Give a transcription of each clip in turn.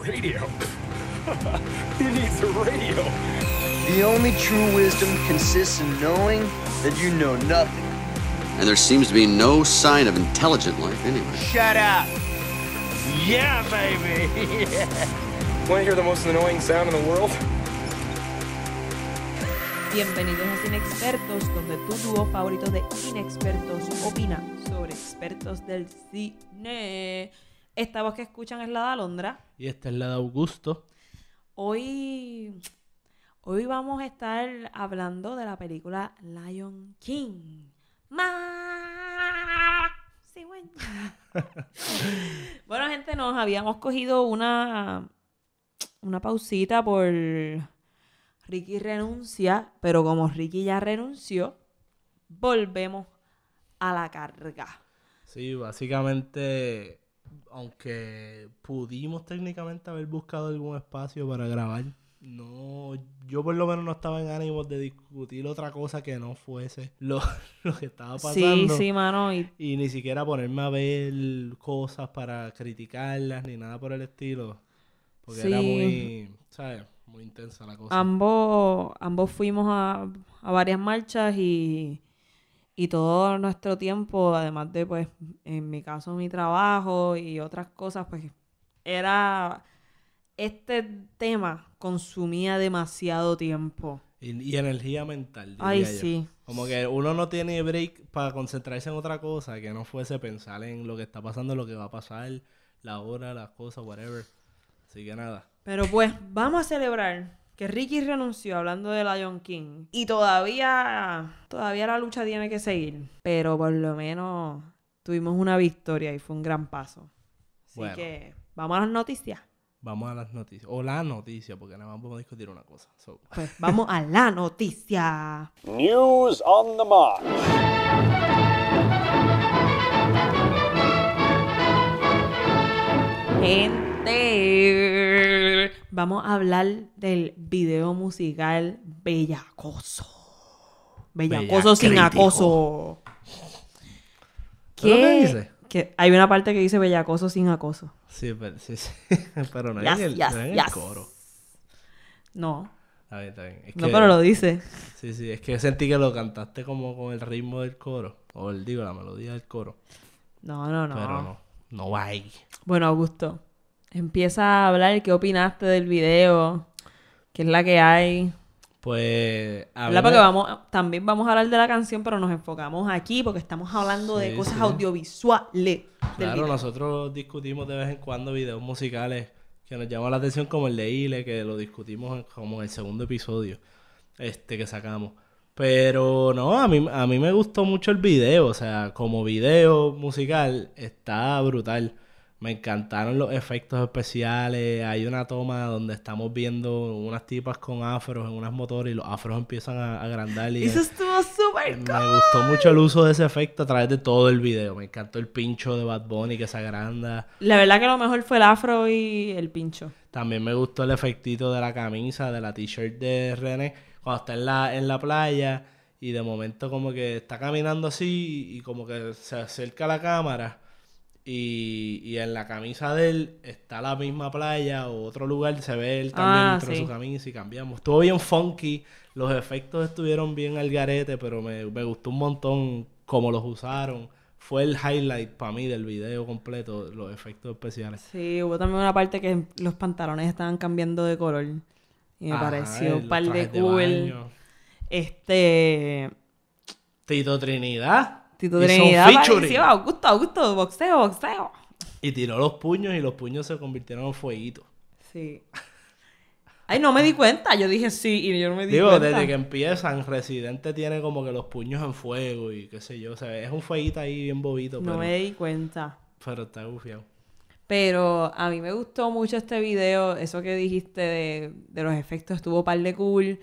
radio. he needs a radio. The only true wisdom consists in knowing that you know nothing. And there seems to be no sign of intelligent life anywhere. Shut up! Yeah, baby. Want to hear the most annoying sound in the world? Bienvenidos a Inexpertos, donde tu dúo favorito de inexpertos opina sobre expertos del cine. Esta voz que escuchan es la de Alondra. Y esta es la de Augusto. Hoy, hoy vamos a estar hablando de la película Lion King. Ma- Sí, bueno. bueno, gente, nos habíamos cogido una, una pausita por Ricky renuncia, pero como Ricky ya renunció, volvemos a la carga. Sí, básicamente, aunque pudimos técnicamente haber buscado algún espacio para grabar, no, yo por lo menos no estaba en ánimos de discutir otra cosa que no fuese lo, lo que estaba Sí, pasando. sí, mano. Y Y ni siquiera ponerme a ver cosas para criticarlas ni nada por el estilo. Porque era Sí. muy, ¿sabes? Muy intensa la cosa. ambos, ambos fuimos a, a varias marchas y, y todo nuestro tiempo, además de, pues, en mi caso, mi trabajo y otras cosas, pues, era... Este tema consumía demasiado tiempo. Y, y energía mental. diría Ay, yo. sí. Como que uno no tiene break para concentrarse en otra cosa que no fuese pensar en lo que está pasando, lo que va a pasar, la hora, las cosas, whatever. Así que nada. Pero pues, vamos a celebrar que Ricky renunció hablando de Lion King. Y todavía, todavía la lucha tiene que seguir. Pero por lo menos tuvimos una victoria y fue un gran paso. Así Bueno. que, vamos a las noticias. Vamos a las noticias. O la noticia, porque nada más podemos discutir una cosa. So, Pues vamos a la noticia. News on the march. Gente, vamos a hablar del video musical Bellacoso. Bellacoso Bella sin crítico. acoso. ¿Eso es lo que dice? Que hay una parte que dice Bellacoso sin acoso. sí, pero, sí, sí. pero no Yes, es en el, yes, no es en yes. el coro. No, Está bien, está bien. Es no, que- pero lo dice. Sí, sí. Es que sentí que lo cantaste como con el ritmo del coro. O el, digo, la melodía del coro. No, no, no. Pero no. No va ahí. Bueno, Augusto, empieza a hablar qué opinaste del video, qué es la que hay. Pues... a ¿Verdad? mí Porque vamos, también vamos a hablar de la canción, pero nos enfocamos aquí porque estamos hablando de cosas sí. audiovisuales. del Claro, video. nosotros discutimos de vez en cuando videos musicales que nos llaman la atención, como el de Ile, que lo discutimos como en el segundo episodio este que sacamos. Pero no, a mí, a mí me gustó mucho el video, o sea, como video musical está brutal. Me encantaron los efectos especiales. Hay una toma donde estamos viendo unas tipas con afros en unas motores y los afros empiezan a agrandar. Y Eso estuvo súper me cool. gustó mucho el uso de ese efecto a través de todo el video. Me encantó el pincho de Bad Bunny que se agranda. La verdad que lo mejor fue el afro y el pincho. También me gustó el efectito de la camisa, de la t-shirt de René, cuando está en la, en la playa y de momento como que está caminando así y como que se acerca a la cámara y, y en la camisa de él está la misma playa o otro lugar, se ve él también Ah, dentro de su camisa y cambiamos. Estuvo bien funky, los efectos estuvieron bien al garete, pero me, me gustó un montón cómo los usaron. Fue el highlight para mí del video completo, los efectos especiales. Sí, hubo también una parte que los pantalones estaban cambiando de color. Y me Ajá, pareció un par de cool. este. Tito Trinidad. Tito Trinidad apareció. Augusto, Augusto, boxeo, boxeo. Y tiró los puños y los puños se convirtieron en fueguitos. Sí. Ay, no me di cuenta. Yo dije sí y yo no me di Digo, cuenta. desde que empiezan, Residente tiene como que los puños en fuego y qué sé yo. O sea, es un fueguito ahí bien bobito, No pero, me di cuenta. pero está bufiado. Pero a mí me gustó mucho este video. Eso que dijiste de, de los efectos estuvo par de cool.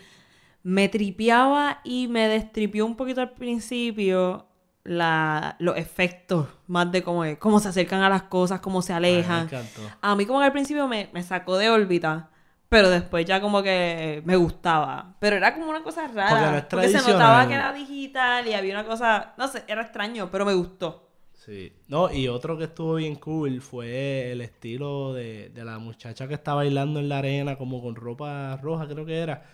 Me tripeaba y me destripió un poquito al principio la, los efectos. Más de cómo, es- cómo se acercan a las cosas, cómo se Ay, me alejan. encantó. A mí como que al principio me, me sacó de órbita. Pero después ya como que me gustaba. Pero era como una cosa Porque rara. es Porque se notaba que era digital y había una cosa... No sé, era extraño, pero me gustó. Sí. No, y otro que estuvo bien cool fue el estilo de, de la muchacha que está bailando en la arena, como con ropa roja, creo que era.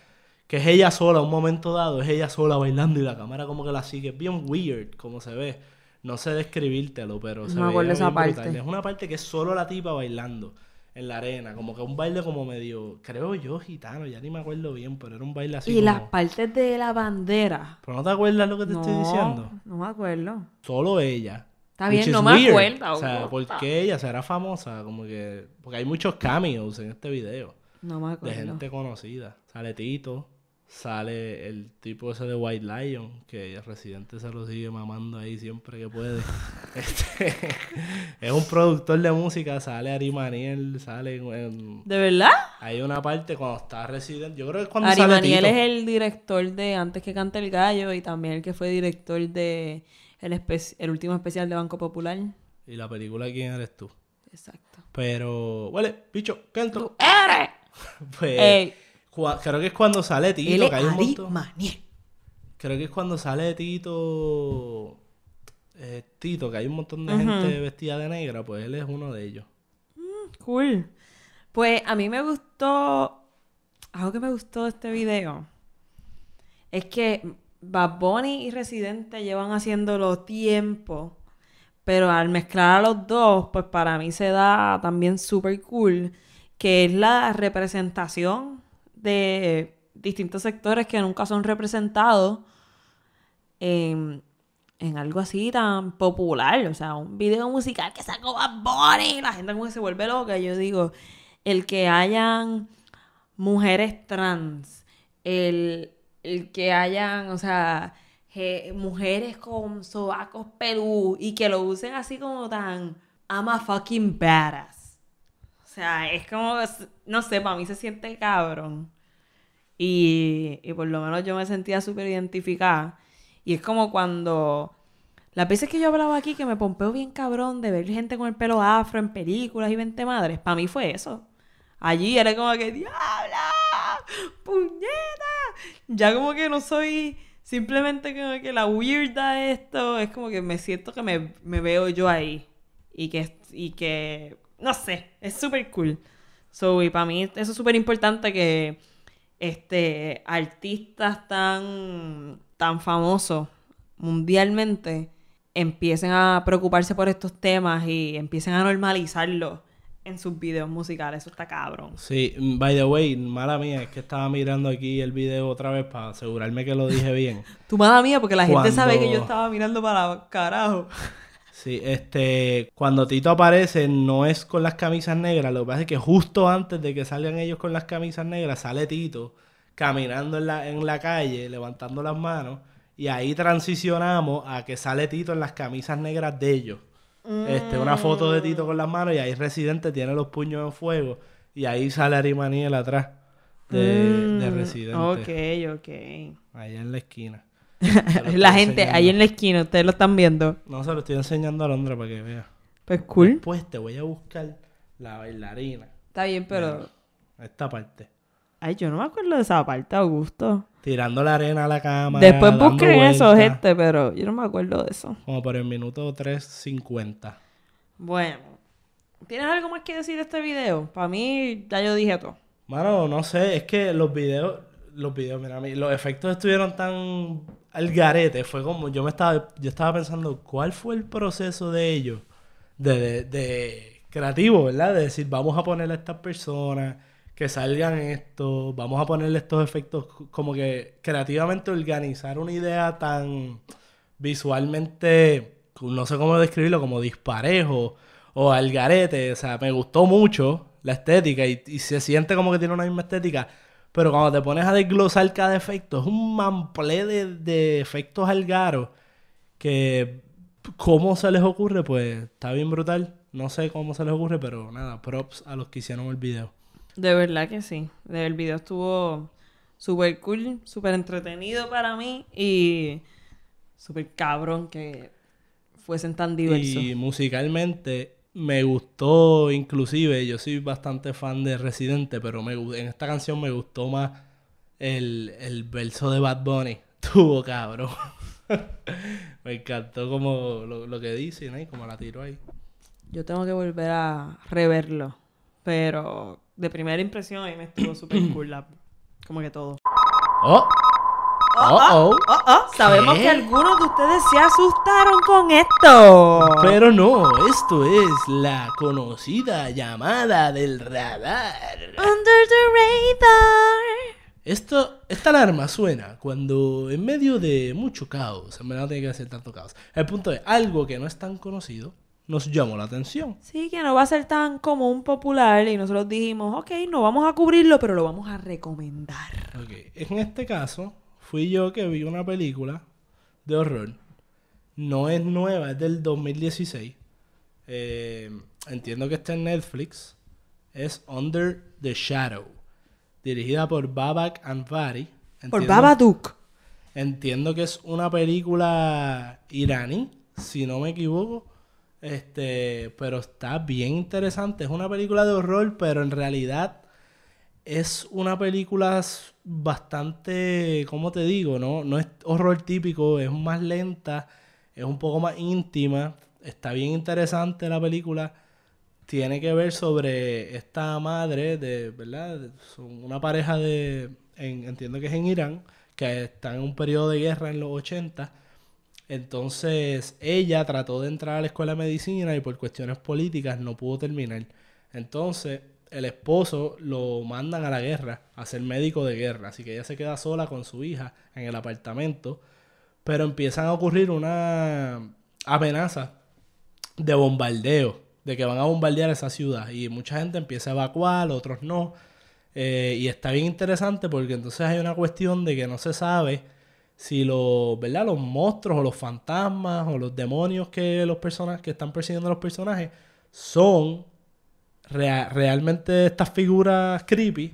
Que es ella sola, un momento dado, es ella sola bailando y la cámara como que la sigue. Es bien weird como se ve. No sé describírtelo, pero se No esa bien brutal. parte. Es una parte que es solo la tipa bailando en la arena. Como que un baile como medio, creo yo, gitano, ya ni me acuerdo bien, pero era un baile así y como... las partes de la bandera. ¿Pero no te acuerdas lo que te no, estoy diciendo? no me acuerdo. Solo ella. Está bien, no me weird. acuerdo. O sea. ¿por qué ella será famosa? Como que... Porque hay muchos cameos en este video. No me De acuerdo. gente conocida. Sale Tito. Sale el tipo ese de White Lion. Que el residente se lo sigue mamando ahí siempre que puede. Este, es un productor de música. Sale Ari Maniel. Sale en... en- ¿De verdad? Hay una parte cuando está residente. Yo creo que es cuando Ari sale Maniel Tito. es el director de Antes que cante el gallo y también el que fue director de el, espe- el último especial de Banco Popular. Y la película ¿Quién eres tú? Exacto. Pero... Huele, bicho. ¡Tú eres! Pues... Ey, Creo que es cuando sale él Tito. es Que hay un. Creo que es cuando sale Tito. eh, Tito, que hay un montón de gente vestida de negra, pues él es uno de ellos. Cool. Pues a mí me gustó. Algo que me gustó de este video es que Bad Bunny y Residente llevan haciéndolo tiempo. Pero al mezclar a los dos, pues para mí se da también súper cool. Que es la representación de distintos sectores que nunca son representados en, algo así tan popular. O sea, un video musical que sacó Bad Bunny. La gente como que se vuelve loca. Yo digo, el que hayan mujeres trans, el, el que hayan, o sea, je- mujeres con sobacos pelú y que lo usen así como tan I'm a fucking badass. Sea, es como, no sé, para mí se siente cabrón. Y, y por lo menos yo me sentía súper identificada. Y es como cuando... Las veces que yo hablaba aquí que me pompeo bien cabrón de ver gente con el pelo afro en películas y 20 madres, para mí fue eso. Allí era como que, ¡diabla! ¡Puñeta! Ya como que no soy simplemente como que la weirda esto, es como que me siento que me, me veo yo ahí. Y que, y que, no sé, es súper cool. So, y para mí eso es súper importante que este, artistas tan, tan famosos mundialmente empiecen a preocuparse por estos temas y empiecen a normalizarlo en sus videos musicales. Eso está cabrón. Sí, mm, by the way, mala mía, es que estaba mirando aquí el video otra vez para asegurarme que lo dije bien. Tu mala mía, porque la gente sabe que yo estaba mirando para carajo. Sí, este, cuando Tito aparece no es con las camisas negras, lo que pasa es que justo antes de que salgan ellos con las camisas negras sale Tito caminando en la, en la calle, levantando las manos, y ahí transicionamos a que sale Tito en las camisas negras de ellos. Este, una foto de Tito con las manos y ahí Residente tiene los puños en fuego y ahí sale Ari Maniel atrás de, de Mm, Residente. Ok, ok. Ahí en la esquina. La gente enseñando. ahí en la esquina, ustedes lo están viendo. No, se lo estoy enseñando a Londra para que vea. Pues cool. Después te voy a buscar la bailarina. Está bien, pero... Esta parte. Ay, yo no me acuerdo de esa parte, Augusto. Tirando la arena a la cámara. Después busquen eso, gente, pero yo no me acuerdo de eso. Como por el minuto 3.50. Bueno, ¿tienes algo más que decir de este video? Para mí, ya yo dije todo. Mano, no sé, es que los videos, los videos, mira, los efectos estuvieron tan al garete. Fue como, yo me estaba, yo estaba pensando, ¿cuál fue el proceso de ellos? De, de, creativo, ¿verdad? De decir, vamos a ponerle a estas personas, que salgan esto, vamos a ponerle estos efectos, como que creativamente organizar una idea tan visualmente, no sé cómo describirlo, como disparejo o al garete. O sea, me gustó mucho la estética y, y se siente como que tiene una misma estética. Pero cuando te pones a desglosar cada efecto, es un mamplé de, de efectos algaros que cómo se les ocurre, pues está bien brutal. No sé cómo se les ocurre, pero nada, props a los que hicieron el video. De verdad que sí. El video estuvo súper cool, súper entretenido para mí y súper cabrón que fuesen tan diversos. Y musicalmente me gustó, inclusive, yo soy bastante fan de Residente, pero me, en esta canción me gustó más el, el verso de Bad Bunny. Tuvo cabrón. Me encantó como lo, lo que dice, ¿no? Y como la tiró ahí. Yo tengo que volver a reverlo. Pero de primera impresión ahí me estuvo súper cool. la- como que todo. ¡Oh! ¡Oh, oh! Oh, oh, sabemos que algunos de ustedes se asustaron con esto. Pero no, esto es la conocida llamada del radar. Under the radar. Esto, esta alarma suena cuando en medio de mucho caos, en verdad no tiene que ser tanto caos. El punto es, algo que no es tan conocido nos llamó la atención. Sí, que no va a ser tan común popular y nosotros dijimos, ok, no vamos a cubrirlo, pero lo vamos a recomendar. Ok, En este caso, fui yo que vi una película de horror. No es nueva, es del 2016. Eh, entiendo que está en Netflix. Es Under the Shadow. Dirigida por Babak Anvari. Por Entiendo- Babadook. Entiendo que es una película iraní, si no me equivoco. Este, pero está bien interesante. Es una película de horror, pero en realidad es una película bastante, ¿cómo te digo? No, no es horror típico, es más lenta, es un poco más íntima. Está bien interesante la película. Tiene que ver sobre esta madre de, ¿verdad? Son una pareja de, en- entiendo que es en Irán, que está en un periodo de guerra en los 80. Entonces ella trató de entrar a la escuela de medicina y por cuestiones políticas no pudo terminar. Entonces el esposo lo mandan a la guerra, a ser médico de guerra. Así que ella se queda sola con su hija en el apartamento. Pero empiezan a ocurrir una amenaza de bombardeo, de que van a bombardear esa ciudad. Y mucha gente empieza a evacuar, otros no. Eh, y está bien interesante porque entonces hay una cuestión de que no se sabe si los, ¿verdad? los monstruos o los fantasmas o los demonios que los personas que están persiguiendo a los personajes son rea- realmente estas figuras creepy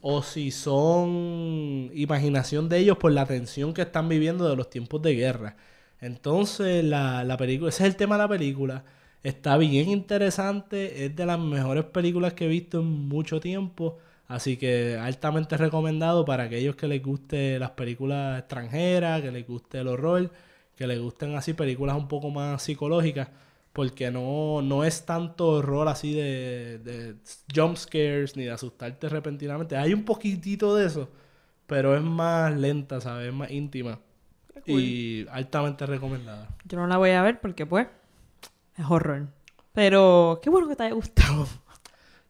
o si son imaginación de ellos por la tensión que están viviendo de los tiempos de guerra. Entonces, la, la película, ese es el tema de la película. Está bien interesante, es de las mejores películas que he visto en mucho tiempo. Así que altamente recomendado para aquellos que les guste las películas extranjeras, que les guste el horror, que les gusten así películas un poco más psicológicas, porque no, no es tanto horror así de, de jump scares ni de asustarte repentinamente. Hay un poquitito de eso, pero es más lenta, ¿sabes? Es más íntima. Y altamente recomendada. Yo no la voy a ver porque, pues, es horror. Pero qué bueno que te haya gustado.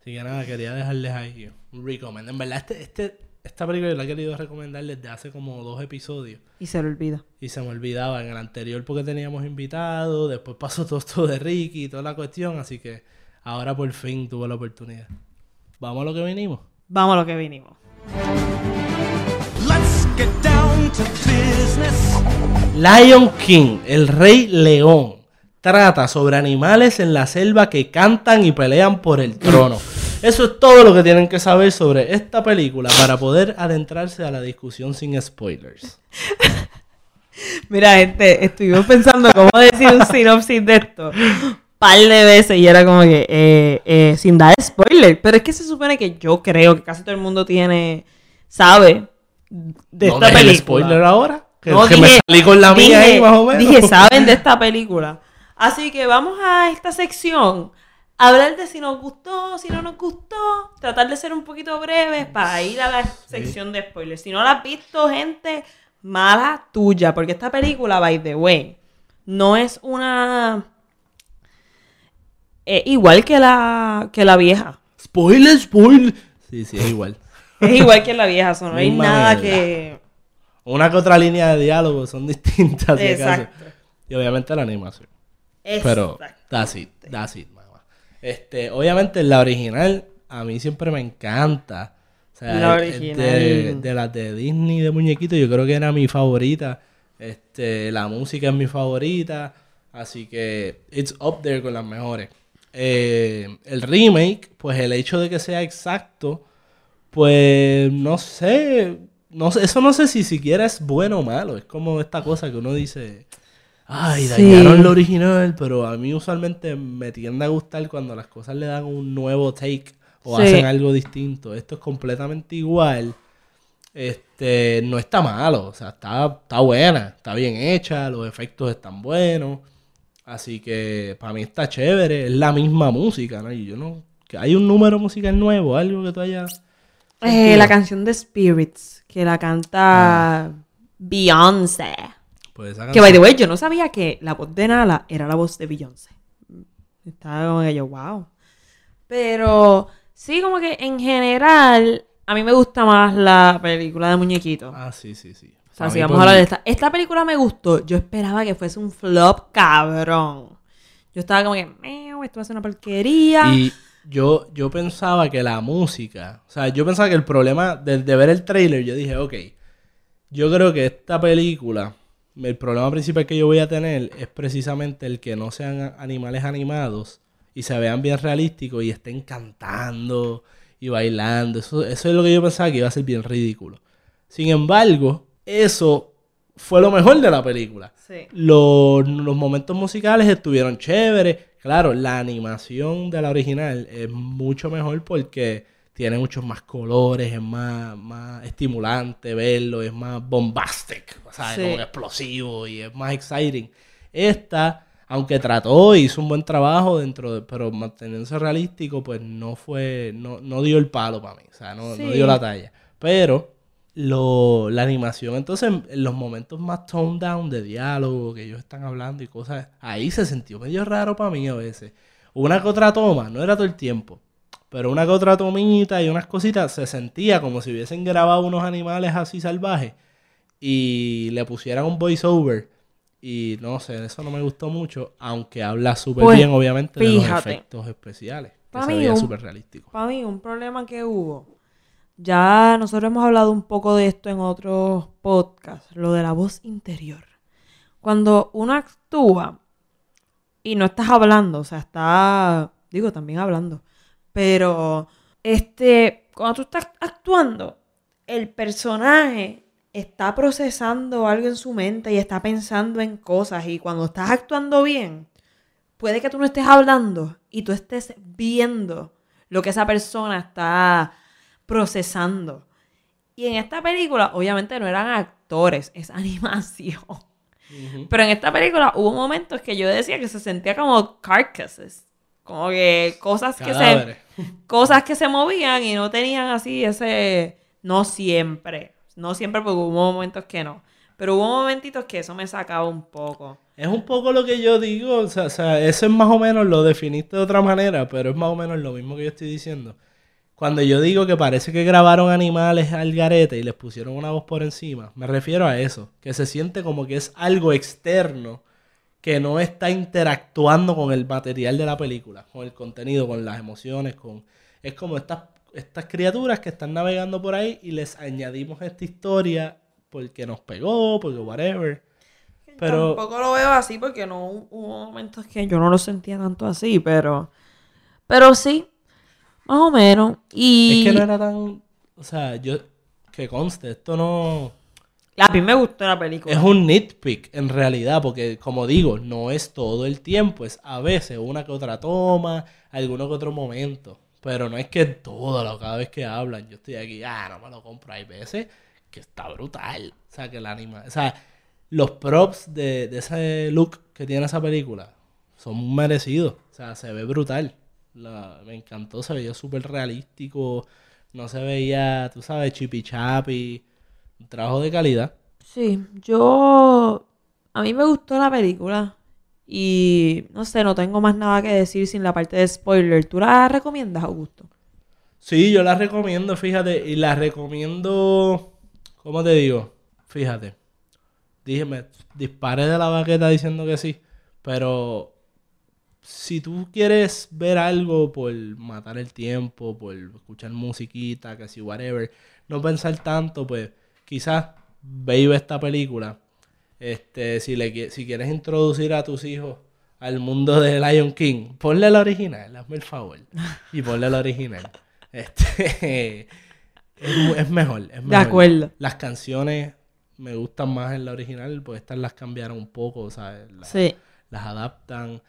Así que nada, quería dejarles ahí un recommend. En verdad, este, este, esta película yo la he querido recomendar desde hace como dos episodios. Y se lo olvida. Y se me olvidaba en el anterior porque teníamos invitado, después pasó todo esto de Ricky y toda la cuestión, así que ahora por fin tuve la oportunidad. Vamos a lo que vinimos. Vamos a lo que vinimos. Let's get down to business. Lion King, el rey león, trata sobre animales en la selva que cantan y pelean por el trono. Eso es todo lo que tienen que saber sobre esta película para poder adentrarse a la discusión sin spoilers. Mira, gente, estuvimos pensando cómo decir un sinopsis de esto. Par de veces y era como que, eh, eh, sin dar spoiler. Pero es que se supone que yo creo que casi todo el mundo tiene, sabe de ¿No esta película. spoiler ahora? Que, No, que me dije- salí con la mía ahí más o menos. Dije, saben de esta película. Así que vamos a esta sección. Hablar de si nos gustó, si no nos gustó. Tratar de ser un poquito breves para ir a la sección de spoilers. Si no la has visto, gente, mala tuya. Porque esta película, by the way, no es una. eh, igual que la, que la vieja. Spoiler, spoiler. Sí, sí, es igual. Es igual que la vieja. so no hay Misma nada que. Una que otra línea de diálogo son distintas. si acaso. Y obviamente la animación. Pero, that's it, that's it. Este, obviamente la original a mí siempre me encanta. O sea, La original. De, de las de Disney de muñequito, yo creo que era mi favorita. Este, la música es mi favorita. Así que it's up there con las mejores. Eh, el remake, pues el hecho de que sea exacto, pues no sé, no sé, eso no sé si siquiera es bueno o malo. Es como esta cosa que uno dice, ay, Sí. dañaron lo original, pero a mí usualmente me tiende a gustar cuando las cosas le dan un nuevo take o Sí. hacen algo distinto. Esto es completamente igual. este, no está malo. O sea, está, está buena, está bien hecha, los efectos están buenos. Así que para mí está chévere, es la misma música, ¿no? Y yo no... Que hay un número musical nuevo, algo que tú hayas... Eh, la canción de Spirits, que la canta Beyoncé. Pues esa Que by the way, yo no sabía que la voz de Nala era la voz de Beyoncé. Estaba como que yo, wow. Pero sí, como que en general, a mí me gusta más la película de muñequitos. Ah, sí, sí, sí. O sea, si vamos a hablar de esta. Esta película me gustó. Yo esperaba que fuese un flop cabrón. Yo estaba como que, "Meo, esto va a ser una porquería. Y yo, yo pensaba que la música, o sea, yo pensaba que el problema de, de ver el trailer, yo dije, ok, yo creo que esta película, el problema principal que yo voy a tener es precisamente el que no sean animales animados y se vean bien realísticos y estén cantando y bailando. Eso, eso es lo que yo pensaba que iba a ser bien ridículo. Sin embargo, eso fue lo mejor de la película. Sí. Los, los momentos musicales estuvieron chéveres. Claro, la animación de la original es mucho mejor porque tiene muchos más colores, es más, más estimulante verlo, es más bombastic, o sea, Sí. como explosivo y es más exciting. Esta, aunque trató y hizo un buen trabajo dentro de, pero manteniéndose realístico, pues no fue, no, no dio el palo para mí, o sea, no, dio la talla. Pero lo, la animación, entonces, en, en los momentos más toned down de diálogo que ellos están hablando y cosas, ahí se sintió medio raro para mí a veces. Una que otra toma, no era todo el tiempo, pero una que otra tomita y unas cositas se sentía como si hubiesen grabado unos animales así salvajes y le pusieran un voiceover. Y no sé, eso no me gustó mucho, aunque habla súper Pues, bien, obviamente, de los efectos especiales. Que Pa' se mí veía un- súper realístico. Para mí, un problema que hubo. Ya nosotros hemos hablado un poco de esto en otros podcasts, lo de la voz interior. Cuando uno actúa y no estás hablando, o sea, está, digo, también hablando, pero este, cuando tú estás actuando, el personaje está procesando algo en su mente y está pensando en cosas y cuando estás actuando bien, puede que tú no estés hablando y tú estés viendo lo que esa persona está procesando. Y en esta película, obviamente no eran actores, es animación. Pero en esta película hubo momentos que yo decía que se sentía como carcasses. Como que cosas que se, cosas que se movían y no tenían así ese... No siempre. No siempre porque hubo momentos que no. Pero hubo momentitos que eso me sacaba un poco. Es un poco lo que yo digo, o sea, o sea, eso es más o menos, lo definiste de otra manera, pero es más o menos lo mismo que yo estoy diciendo. Cuando yo digo que parece que grabaron animales al garete y les pusieron una voz por encima, me refiero a eso, que se siente como que es algo externo que no está interactuando con el material de la película, con el contenido, con las emociones, con es como estas estas criaturas que están navegando por ahí y les añadimos esta historia porque nos pegó, porque whatever. Pero Tampoco lo veo así porque no hubo momentos que yo no lo sentía tanto así, pero. Pero sí, más o menos. Y. Es que no era tan. O sea, yo. Que conste, esto no. A mí me gustó la película. Es un nitpick en realidad, porque como digo, no es todo el tiempo, es a veces una que otra toma, alguno que otro momento. Pero no es que todo, lo- cada vez que hablan, yo estoy aquí, ah, no me lo compro. Hay veces que está brutal. O sea, que la anima. O sea, los props de, de ese look que tiene esa película son merecidos. O sea, se ve brutal. Me encantó, se veía súper realístico. No se veía, tú sabes, chipi chapi. Un trabajo de calidad. Sí, yo. A mí me gustó la película. Y no sé, no tengo más nada que decir sin la parte de spoiler. ¿Tú la recomiendas, Augusto? Sí, yo la recomiendo, fíjate, y la recomiendo, ¿cómo te digo? Fíjate, dígame, disparé de la baqueta diciendo que sí, pero si tú quieres ver algo por matar el tiempo, por escuchar musiquita, que si whatever, no pensar tanto, pues quizás ve esta película. Este, si le si quieres introducir a tus hijos al mundo de Lion King, ponle la original, hazme el favor. Y ponle la original. Este es, es mejor, es mejor. acuerdo. Las canciones me gustan más en la original, pues estas las cambiaron un poco, ¿sabes? La- Sí. las adaptan.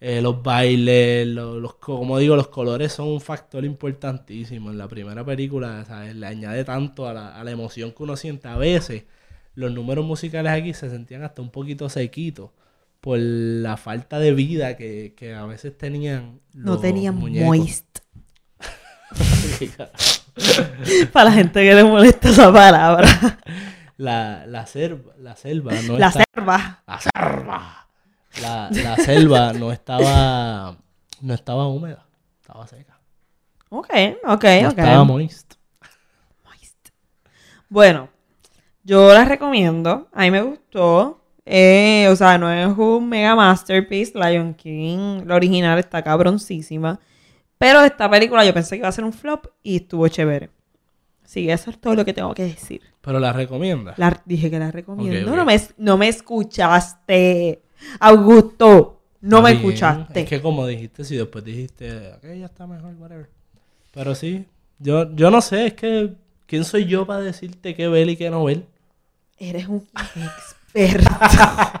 Eh, los bailes, lo- los, co- como digo, los colores son un factor importantísimo. En la primera película, ¿sabes? Le añade tanto a la, a la emoción que uno siente. A veces, los números musicales aquí se sentían hasta un poquito sequitos por la falta de vida que, que a veces tenían. No tenían muñecos. moist. Para la gente que le molesta esa palabra. la, la, selva, la selva no La está- selva. La selva. La, la selva no estaba no estaba húmeda, estaba seca. Ok, ok, No ok. estaba moist. Bueno, yo la recomiendo. A mí me gustó. Eh, o sea, no es un mega masterpiece. Lion King, la original, está cabroncísima. Pero esta película yo pensé que iba a ser un flop y estuvo chévere. Sí, eso es todo lo que tengo que decir. Pero la recomienda. La, dije que la recomiendo. Ok, ok. No, me, no me escuchaste. Augusto, no me bien. escuchaste. Es que como dijiste, si después dijiste, aquella está mejor, whatever. Pero sí, yo, yo no sé, es que ¿quién soy yo para decirte qué ver y qué no ver? Eres un experto.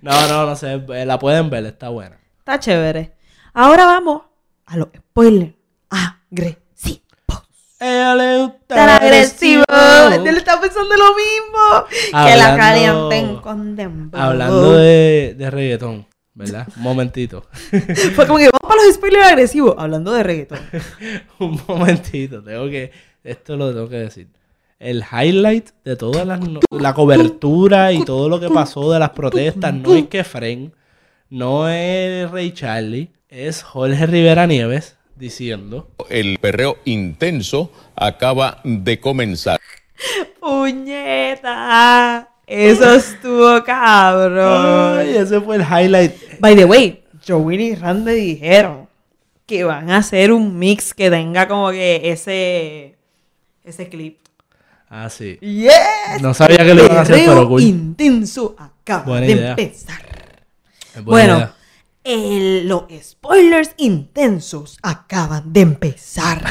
No, no, no sé, eh, la pueden ver, está buena. Está chévere. Ahora vamos a los spoilers agresivos. Ella le gusta Tan agresivo. Él está pensando lo mismo. Que la Hablando- calienten con dembow. Hablando de, de reggaetón, ¿verdad? Un momentito. Fue como que vamos para los spoilers agresivos. Hablando de reggaetón. Un momentito, tengo que, esto lo tengo que decir. El highlight de toda la, la cobertura y todo lo que pasó de las protestas no es que Fren, no es Ray Charlie, es Jorge Rivera Nieves diciendo El perreo intenso acaba de comenzar. ¡Puñeta! Eso estuvo cabrón. Ay, ese fue el highlight. By the way, Joey y Randy dijeron que van a hacer un mix que tenga como que ese ese clip. Ah, sí. Yes. No sabía que lo iban a hacer, pero cool. intenso acaba Buena de idea. empezar. Buena Bueno, idea. El- los spoilers intensos acaban de empezar.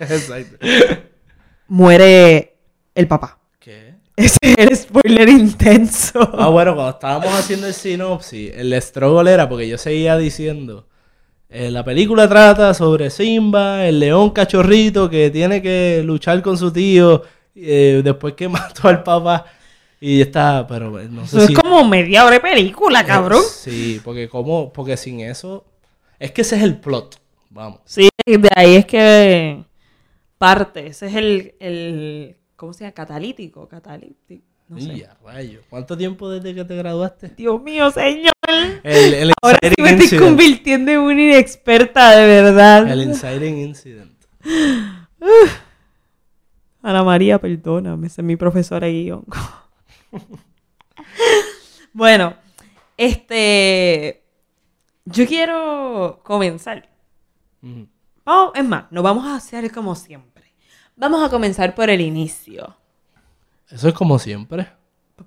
Exacto. Muere el papá. ¿Qué? Ese es el spoiler intenso. Ah, bueno, cuando estábamos haciendo el sinopsis, el struggle era porque yo seguía diciendo. eh, la película trata sobre Simba, el león cachorrito que tiene que luchar con su tío eh, después que mató al papá. Y está, pero eh, no sé Eso si. es como media hora de película, cabrón. Eh, sí, porque como, porque sin eso. Es que ese es el plot. Vamos. Sí, de ahí es que parte. Ese es el, el ¿cómo se llama? Catalítico, catalítico. No sé. Rayo. ¿Cuánto tiempo desde que te graduaste? Dios mío, señor. El, el Ahora sí me estoy convirtiendo en una inexperta de verdad. El inciting incident. Ana María, perdóname, es mi profesora de guion. bueno, este. Yo quiero comenzar. Vamos, es más, no vamos a hacer como siempre. Vamos a comenzar por el inicio. Eso es como siempre.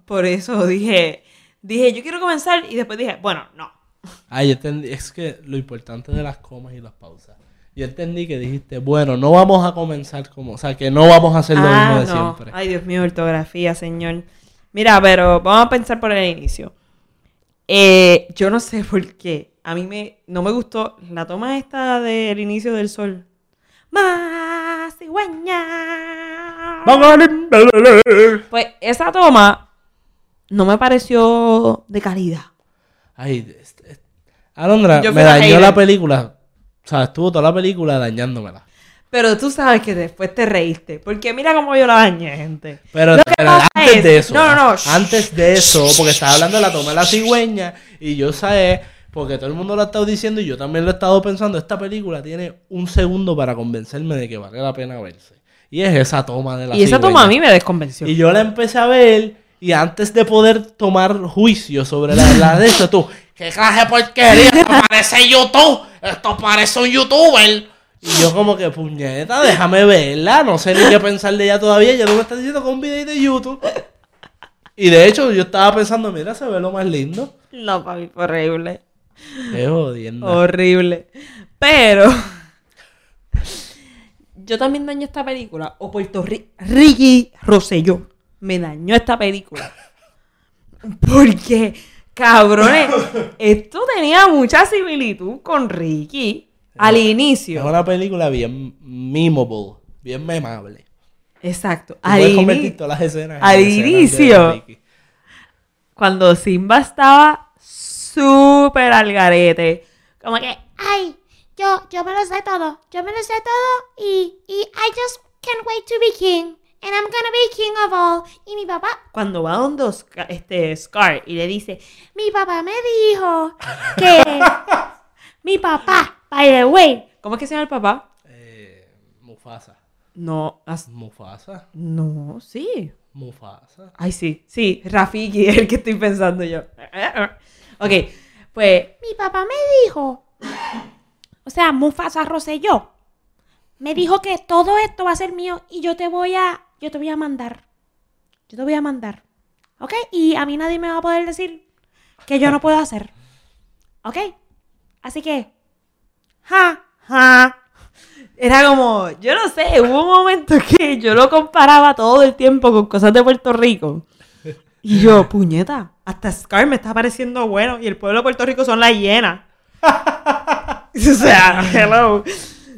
Por eso dije, dije, yo quiero comenzar y después dije, bueno, no. Ah, yo entendí. Es que lo importante de las comas y las pausas. Yo entendí que dijiste, bueno, no vamos a comenzar como. O sea, que no vamos a hacer lo mismo de siempre. Ah, Ay, Dios mío, ortografía, señor. Mira, pero vamos a pensar por el inicio. Eh, yo no sé por qué. A mí me, no me gustó la toma esta del inicio del sol. Más cigüeña. Pues esa toma no me pareció de calidad. Ay, este- este- Alondra, Yo me la dañó la película. O sea, estuvo toda la película dañándomela. Pero tú sabes que después te reíste. Porque mira cómo yo la dañé, gente. Pero, antes es- de eso. No, no, no. Antes de eso, porque estaba hablando de la toma de la cigüeña. Y yo sé, porque todo el mundo lo ha estado diciendo y yo también lo he estado pensando. Esta película tiene un segundo para convencerme de que vale la pena verse. Y es esa toma de la Y esa cigüeña. toma a mí me desconvenció. Y yo la empecé a ver y antes de poder tomar juicio sobre la, la de eso, tú, ¿qué clase de porquería? Esto parece YouTube, esto parece un youtuber. Y yo como que, puñeta, déjame verla, no sé ni qué pensar de ella todavía, ya tú me estás diciendo con un video de YouTube. Y de hecho yo estaba pensando, mira, se ve lo más lindo. No, mí fue horrible. Es jodiendo. Horrible. Pero. Yo también daño esta película. O Puerto Rico. Ricky Rosselló me dañó esta película. Porque Cabrones, esto tenía mucha similitud con Ricky al Es inicio. una película bien memeable, bien memable. Exacto. Tú Al, todas las escenas en al escenas inicio. Cuando Simba estaba súper al garete. Como que, Ay, yo, yo me lo sé todo. Yo me lo sé todo y, y I just can't wait to be king. And I'm gonna be king of all. Y mi papá, cuando va donde Oscar- este Scar y le dice, mi papá me dijo que... mi papá, by the way, ¿cómo es que se llama el papá? Eh, Mufasa. No, as- Mufasa. no, sí. Mufasa. Ay, sí, sí, Rafiki es el que estoy pensando yo. Ok, pues, mi papá me dijo... O sea, Mufasa Rosselló. Me dijo que todo esto va a ser mío y yo te voy a... Yo te voy a mandar. Yo te voy a mandar. ¿Ok? Y a mí nadie me va a poder decir que yo no puedo hacer. ¿Ok? Así que... Ja, ja. era como, yo no sé, hubo un momento que yo lo comparaba todo el tiempo con cosas de Puerto Rico. Y yo, puñeta, hasta Scar me está pareciendo bueno y el pueblo de Puerto Rico son las hienas. o sea, hello.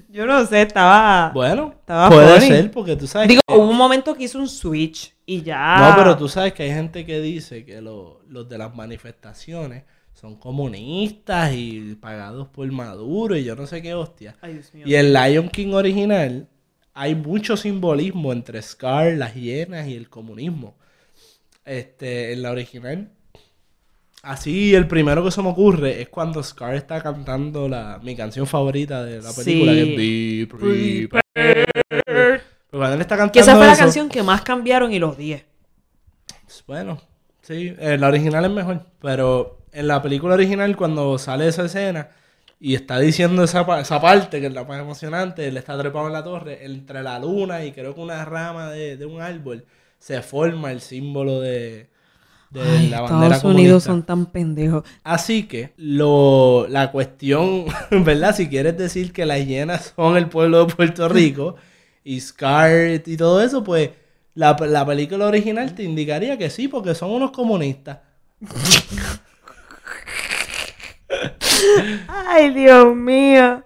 Yo no sé, estaba... Bueno, Estaba puede funny. ser porque tú sabes Digo, que- hubo un momento que hizo un switch y ya... No, pero tú sabes que hay gente que dice que lo- los de las manifestaciones son comunistas y pagados por Maduro y yo no sé qué hostia. Ay, Dios mío. Y el Lion King original hay mucho simbolismo entre Scar, las hienas y el comunismo. Este, en la original. Así, el primero que se me ocurre es cuando Scar está cantando la, mi canción favorita de la película, Sí. que es Be Prepared. Pero cuando él está cantando Que esa fue la eso- canción que más cambiaron y los 10. bueno, sí, eh, la original es mejor, pero en la película original cuando sale esa escena y está diciendo esa, esa parte que es la más emocionante, él está trepado en la torre, entre la luna y creo que una rama de, de un árbol, se forma el símbolo de, de Ay, la bandera Estados Unidos comunista. son tan pendejos. Así que lo, la cuestión, ¿verdad? Si quieres decir que las hienas son el pueblo de Puerto Rico y Scar y todo eso, pues la, la película original te indicaría que sí, porque son unos comunistas. Ay, Dios mío.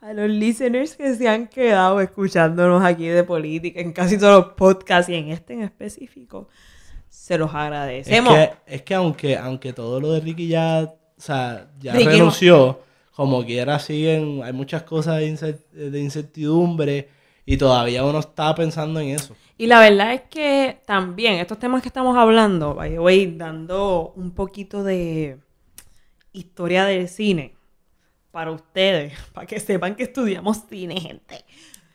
A los listeners que se han quedado escuchándonos aquí de política en casi todos los podcasts y en este en específico, se los Es agradecemos. que, es que aunque, aunque todo lo de Ricky ya, o sea, ya Ricky no- renunció, como quiera siguen, hay muchas cosas de incertidumbre y todavía uno está pensando en eso. Y la verdad es que también estos temas que estamos hablando, by the way, dando un poquito de historia del cine para ustedes, para que sepan que estudiamos cine, gente.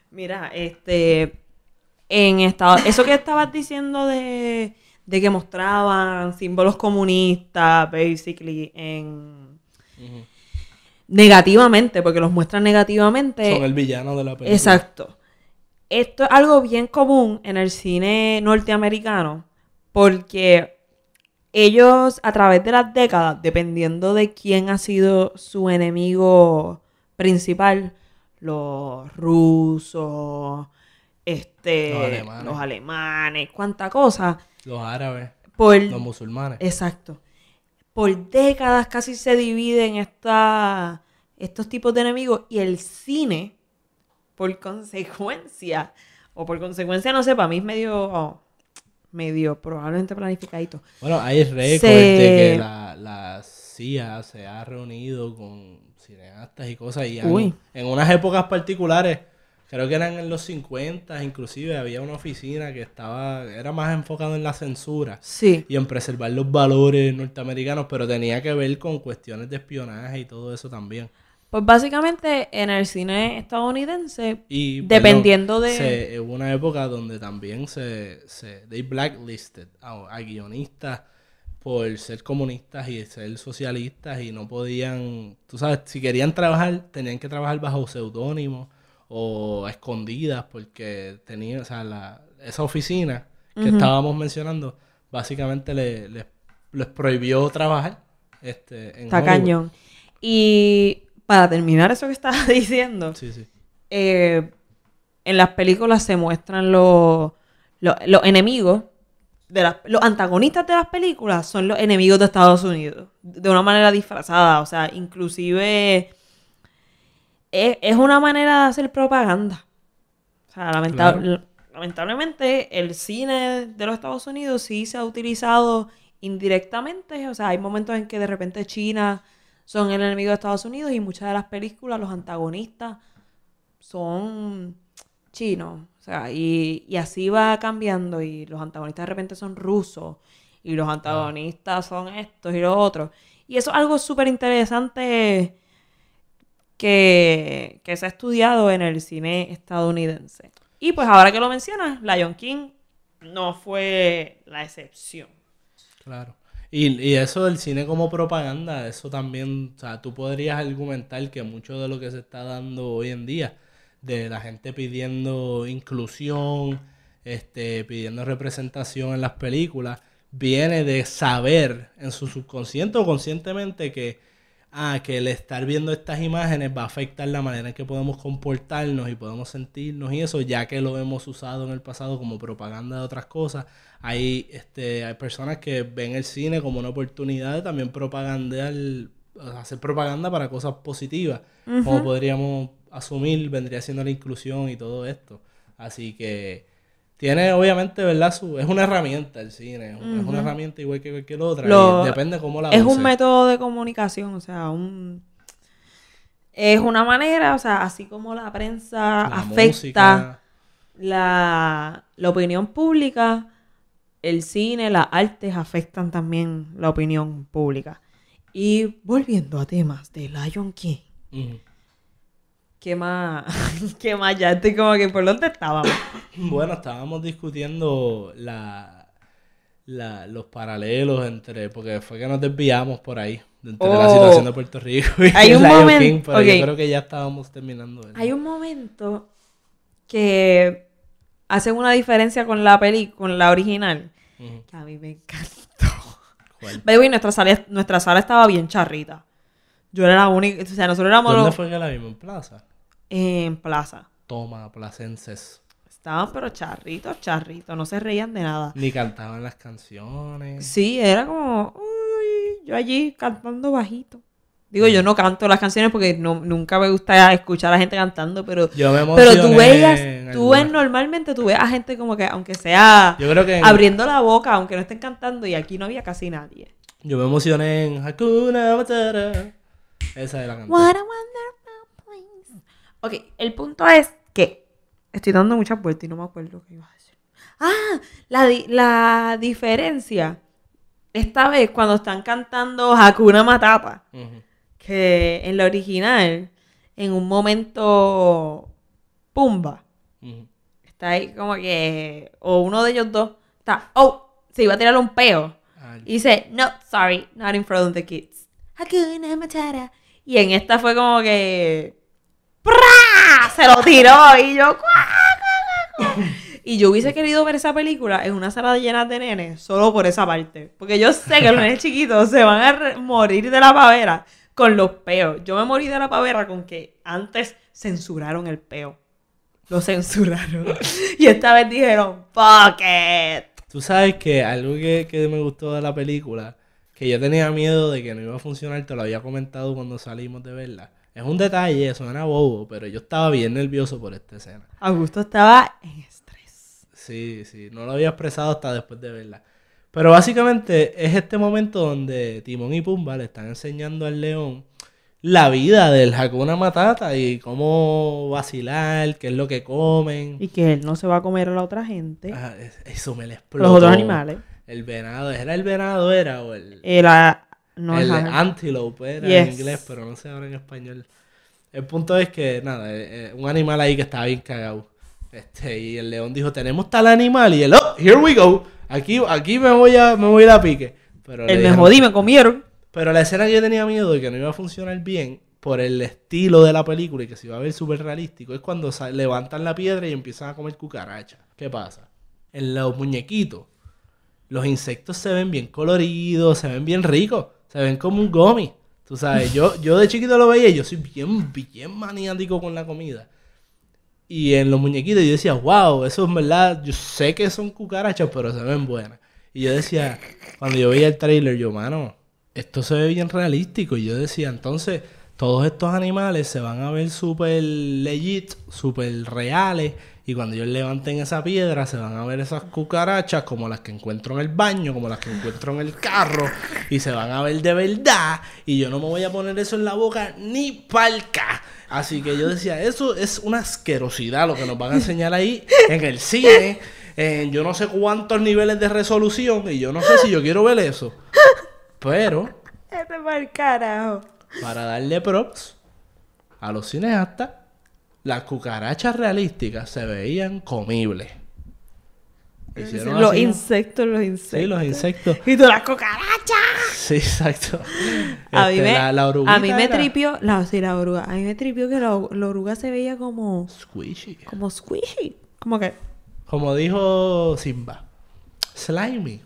Mira, este, en estado, eso que estabas diciendo de, de que mostraban símbolos comunistas, basically, en negativamente, porque los muestran negativamente. Son el villano de la película. Exacto. Esto es algo bien común en el cine norteamericano porque ellos a través de las décadas, dependiendo de quién ha sido su enemigo principal, los rusos, este, Los alemanes. los alemanes, cuánta cosa, Los árabes, por los musulmanes. Exacto. Por décadas casi se dividen esta- estos tipos de enemigos y el cine, por consecuencia, o por consecuencia, no sé, para mí es medio, oh, medio probablemente planificadito. Bueno, hay récords Se- de que la, la CIA se ha reunido con cineastas y cosas y han- en unas épocas particulares, creo que eran en los 50, inclusive había una oficina que estaba, era más enfocado en la censura Sí. y en preservar los valores norteamericanos, pero tenía que ver con cuestiones de espionaje y todo eso también. Pues básicamente en el cine estadounidense, Y dependiendo de... se- hubo una época donde también se, se they blacklisted a, a guionistas por ser comunistas y ser socialistas y no podían, tú sabes, si querían trabajar, tenían que trabajar bajo seudónimo o a escondidas porque tenían, o sea, la, esa oficina que estábamos mencionando, básicamente le- les- les prohibió trabajar. Este, en Está Hollywood. cañón. Y para terminar eso que estaba diciendo, Sí, sí. eh, en las películas se muestran los, los, los enemigos de las- los antagonistas de las películas son los enemigos de Estados Unidos. De una manera disfrazada. O sea, inclusive es, es una manera de hacer propaganda. O sea, lamenta- Claro. lamentablemente el cine de los Estados Unidos sí se ha utilizado indirectamente. O sea, hay momentos en que de repente China son el enemigo de Estados Unidos y muchas de las películas, los antagonistas son chinos. O sea, y, y así va cambiando y los antagonistas de repente son rusos y los antagonistas son estos y los otros. Y eso es algo súper interesante que, que se ha estudiado en el cine estadounidense. Y pues ahora que lo mencionas, Lion King no fue la excepción. Claro. Y, y eso del cine como propaganda, eso también, o sea, tú podrías argumentar que mucho de lo que se está dando hoy en día, de la gente pidiendo inclusión, este, pidiendo representación en las películas, viene de saber en su subconsciente o conscientemente que, ah, que el estar viendo estas imágenes va a afectar la manera en que podemos comportarnos y podemos sentirnos y eso, ya que lo hemos usado en el pasado como propaganda de otras cosas. Hay, este, hay personas que ven el cine como una oportunidad de también propagandear, hacer propaganda para cosas positivas, como podríamos asumir vendría siendo la inclusión y todo esto. Así que tiene obviamente, ¿verdad? Su, es una herramienta el cine, es un- es una herramienta igual que cualquier otra, y Lo- depende cómo la es un método de comunicación, o sea, un es una manera, o sea, así como la prensa La afecta música, la, la opinión pública, el cine, las artes afectan también la opinión pública. Y volviendo a temas de Lion King. ¿qué más? ¿Qué más? Ya estoy como que por dónde estábamos. Bueno, estábamos discutiendo la, la- los paralelos entre, porque fue que nos desviamos por ahí, entre la Oh. situación de Puerto Rico y Hay un Lion King, pero yo creo que ya estábamos terminando. eso. Hay un momento que hacen una diferencia con la peli, con la original, que a mí me encantó. ¿Cuál? By the way, nuestra sala, nuestra sala estaba bien charrita. Yo era la única, o sea, nosotros éramos ¿Dónde los- fue que la vimos? ¿En Plaza? en plaza. Toma, placenses. Estaban pero charritos, charritos, no se reían de nada. Ni cantaban las canciones. Sí, era como, uy, yo allí cantando bajito. Digo, yo no canto las canciones porque no, nunca me gusta escuchar a la gente cantando, pero, Yo me pero tú veías, tú ves normalmente, tú ves a gente como que, aunque sea Yo creo que en- abriendo la boca, aunque no estén cantando, y aquí no había casi nadie. yo me emocioné en Hakuna Matata. Esa es la canción. What a wonderful place. Ok, el punto es que estoy dando muchas vueltas y no me acuerdo qué iba a decir. Ah, la, di- la diferencia. Esta vez cuando están cantando Hakuna Matata, Ujú. Que en la original, en un momento, Pumba, está ahí como que, o uno de ellos dos, está, oh, se iba a tirar un peo. Ay, Y dice, no, sorry, not in front of the kids. Hakuna Matata. Y en esta fue como que. ¡Pra! Se lo tiró y yo. Y yo hubiese querido ver esa película en una sala llena de nenes solo por esa parte. Porque yo sé que los nenes chiquitos se van a morir de la pavera con los peos. Yo me morí de la pavera con que antes censuraron el peo. Lo censuraron. y esta vez dijeron, fuck it. Tú sabes que algo que, que me gustó de la película, que yo tenía miedo de que no iba a funcionar, te lo había comentado cuando salimos de verla. Es un detalle, suena bobo, pero yo estaba bien nervioso por esta escena. Augusto estaba en estrés. Sí, sí, no lo había expresado hasta después de verla. Pero básicamente es este momento donde Timón y Pumba le están enseñando al león la vida del Hakuna Matata y cómo vacilar, qué es lo que comen. Y que él no se va a comer a la otra gente. Ah, es- eso me le explotó. los otros animales. El venado, ¿era el venado era o el, El, ah, no el antelope era en inglés, pero no sé ahora en español. El punto es que, nada, eh, eh, un animal ahí que estaba bien cagado. Este, y el león dijo, tenemos tal animal. Y él, oh, here we go. Aquí, aquí me voy a, me voy a pique. Pero le Él me jodí, me comieron. Pero la escena que yo tenía miedo de que no iba a funcionar bien por el estilo de la película y que se iba a ver súper realístico es cuando levantan la piedra y empiezan a comer cucarachas. ¿Qué pasa? En los muñequitos, los insectos se ven bien coloridos, se ven bien ricos, se ven como un gomi. Tú sabes, yo, yo de chiquito lo veía y yo soy bien, bien maniático con la comida. Y en los muñequitos yo decía, wow, eso es verdad, yo sé que son cucarachas, pero se ven buenas. Y yo decía, cuando yo veía el trailer, yo, mano, esto se ve bien realístico. Y yo decía, entonces, todos estos animales se van a ver súper legit, súper reales. Y cuando ellos levanten esa piedra, se van a ver esas cucarachas como las que encuentro en el baño, como las que encuentro en el carro. Y se van a ver de verdad. Y yo no me voy a poner eso en la boca ni palca. Así que yo decía, eso es una asquerosidad lo que nos van a enseñar ahí en el cine. En yo no sé cuántos niveles de resolución. Y yo no sé si yo quiero ver eso. Pero Este para el carajo. para darle props a los cineastas, las cucarachas realísticas se veían comibles. Hicieron Los insectos, los insectos. Sí, los insectos. Y tú las cucarachas. Sí, exacto. A mí Este, me, la, la a oruguita mí me era tripió, la, sí, la oruga, a mí me tripió que la, la oruga se veía como, Squishy. como squishy. Como que, Como dijo Simba. Slimy.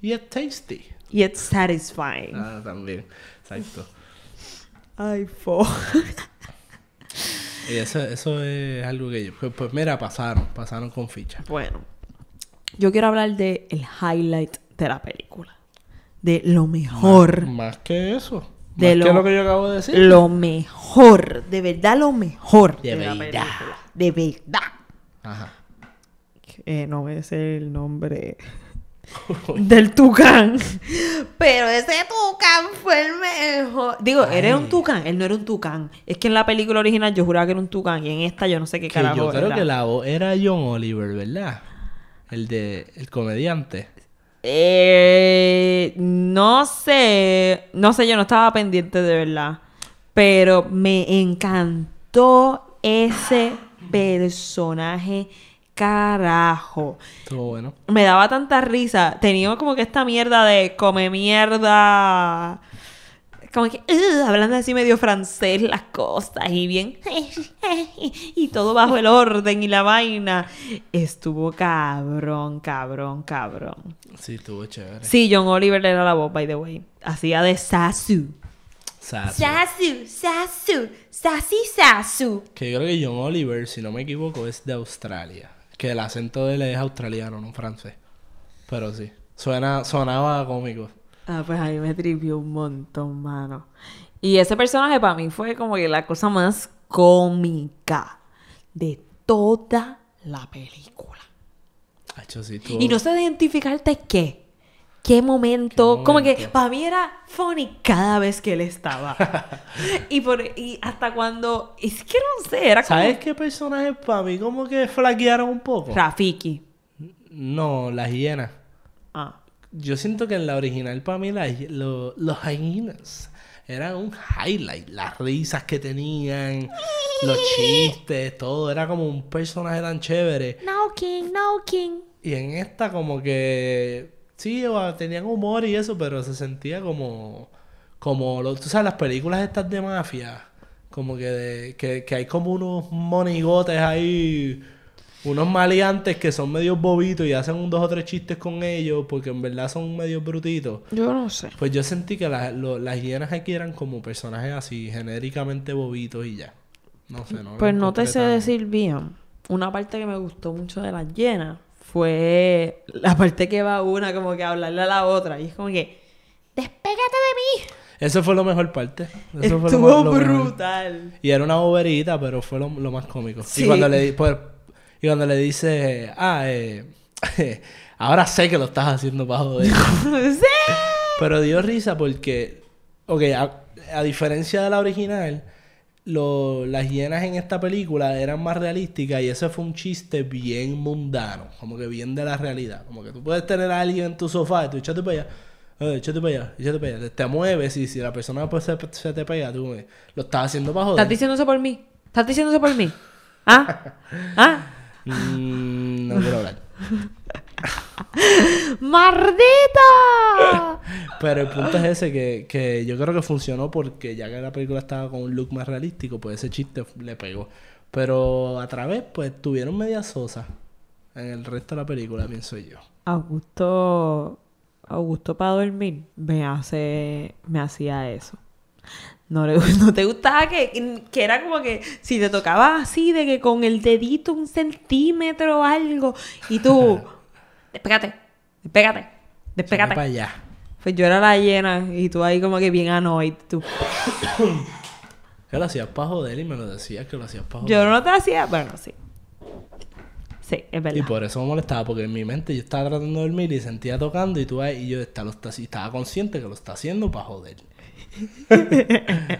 Y es tasty. y it's satisfying. Ah, también. Exacto. Ay, fo. Y eso, eso es algo que yo... Pues, pues mira, pasaron. Pasaron con ficha. Bueno, yo quiero hablar de el highlight de la película. De lo mejor. Más que eso. De más lo- que lo que yo acabo de decir. Lo mejor. De verdad, lo mejor. De verdad. película. De verdad. Ajá. Eh, no voy a decir el nombre del tucán. Pero ese tucán fue el mejor. Digo, era un tucán. Él no era un tucán. Es que en la película original yo juraba que era un tucán. Y en esta yo no sé qué Que carajo yo creo que la voz era John Oliver, ¿verdad? El de... El comediante. Eh, no sé. No sé, yo no estaba pendiente de verdad. Pero me encantó ese personaje. Carajo. Estuvo bueno. me daba tanta risa. Tenía como que esta mierda de come mierda. Como que "Ugh", hablando así medio francés las cosas y bien. y todo bajo el orden y la vaina. Estuvo cabrón, cabrón, cabrón. Sí, estuvo chévere. Sí, John Oliver era la voz, by the way. Hacía de Sasu. Sassy. Sasu, Sasu, Sassy Sasu. Que yo creo que John Oliver, si no me equivoco, es de Australia. Que el acento de él es australiano, no francés. Pero sí. Suena, sonaba cómico. Ah, pues a mí me tripió un montón, mano. Y ese personaje para mí fue como que la cosa más cómica de toda la película. Hacho, sí, estuvo- Y no sé identificarte qué. ¿Qué momento? ¿Qué Como que para mí era funny cada vez que él estaba. y, por, y hasta cuando... Es que no sé, era como... ¿Sabes qué personajes para mí como que flaquearon un poco? Rafiki. no, las hienas. Ah. Yo siento que en la original para mí las hi- lo- los hyenas eran un highlight. Las risas que tenían, los chistes, todo. Era como un personaje tan chévere. No king, no king. Y en esta como que... Sí, o- tenían humor y eso, pero se sentía como... Como, lo, tú sabes, las películas estas de mafia. Como que, de- que, que hay como unos monigotes ahí... Unos maleantes que son medio bobitos y hacen un dos o tres chistes con ellos porque en verdad son medio brutitos. Yo no sé. Pues yo sentí que la- lo- las hienas aquí eran como personajes así, genéricamente bobitos y ya. No sé, no. Pues no te sé decir bien. Una parte que me gustó mucho de las llenas fue la parte que va una como que a hablarle a la otra. Y es como que, despégate de mí. Eso fue lo mejor parte. Eso fue lo Estuvo más- lo mejor. brutal. Y era una boberita, pero fue lo, lo más cómico. Sí. Y cuando le pues, y cuando le dice, ah, eh, ahora sé que lo estás haciendo para joder. sí. pero dio risa porque, ok, a, a diferencia de la original, lo- las hienas en esta película eran más realísticas y ese fue un chiste bien mundano, como que bien de la realidad. Como que tú puedes tener a alguien en tu sofá y tú échate para allá. eh, échate para allá, échate para allá. Te, mueves y si la persona pues, se, se te pega, tú eh, lo estás haciendo para joder. ¿Estás diciendo eso por mí? ¿Estás diciendo eso por mí? ¿Ah? ¿Ah? Mm, no quiero hablar. ¡Maldita! Pero el punto es ese, que, que yo creo que funcionó porque ya que la película estaba con un look más realístico, pues ese chiste le pegó. Pero a través, pues tuvieron media sosa en el resto de la película, pienso yo. Augusto, Augusto para dormir me hace, me hacía eso. No, le, no te gustaba que, que era como que si te tocaba así de que con el dedito un centímetro o algo y tú, despégate, Despégate. Para Despégate. allá. Pues yo era la llena y tú ahí como que bien annoyed. Tú. Que lo hacías para joder y me lo decías que lo hacías para joder. Yo no te hacía... Bueno, sí. Sí, es verdad. Y por eso me molestaba, porque en mi mente yo estaba tratando de dormir y sentía tocando y tú ahí, y yo está, lo está, estaba consciente que lo está haciendo para joder.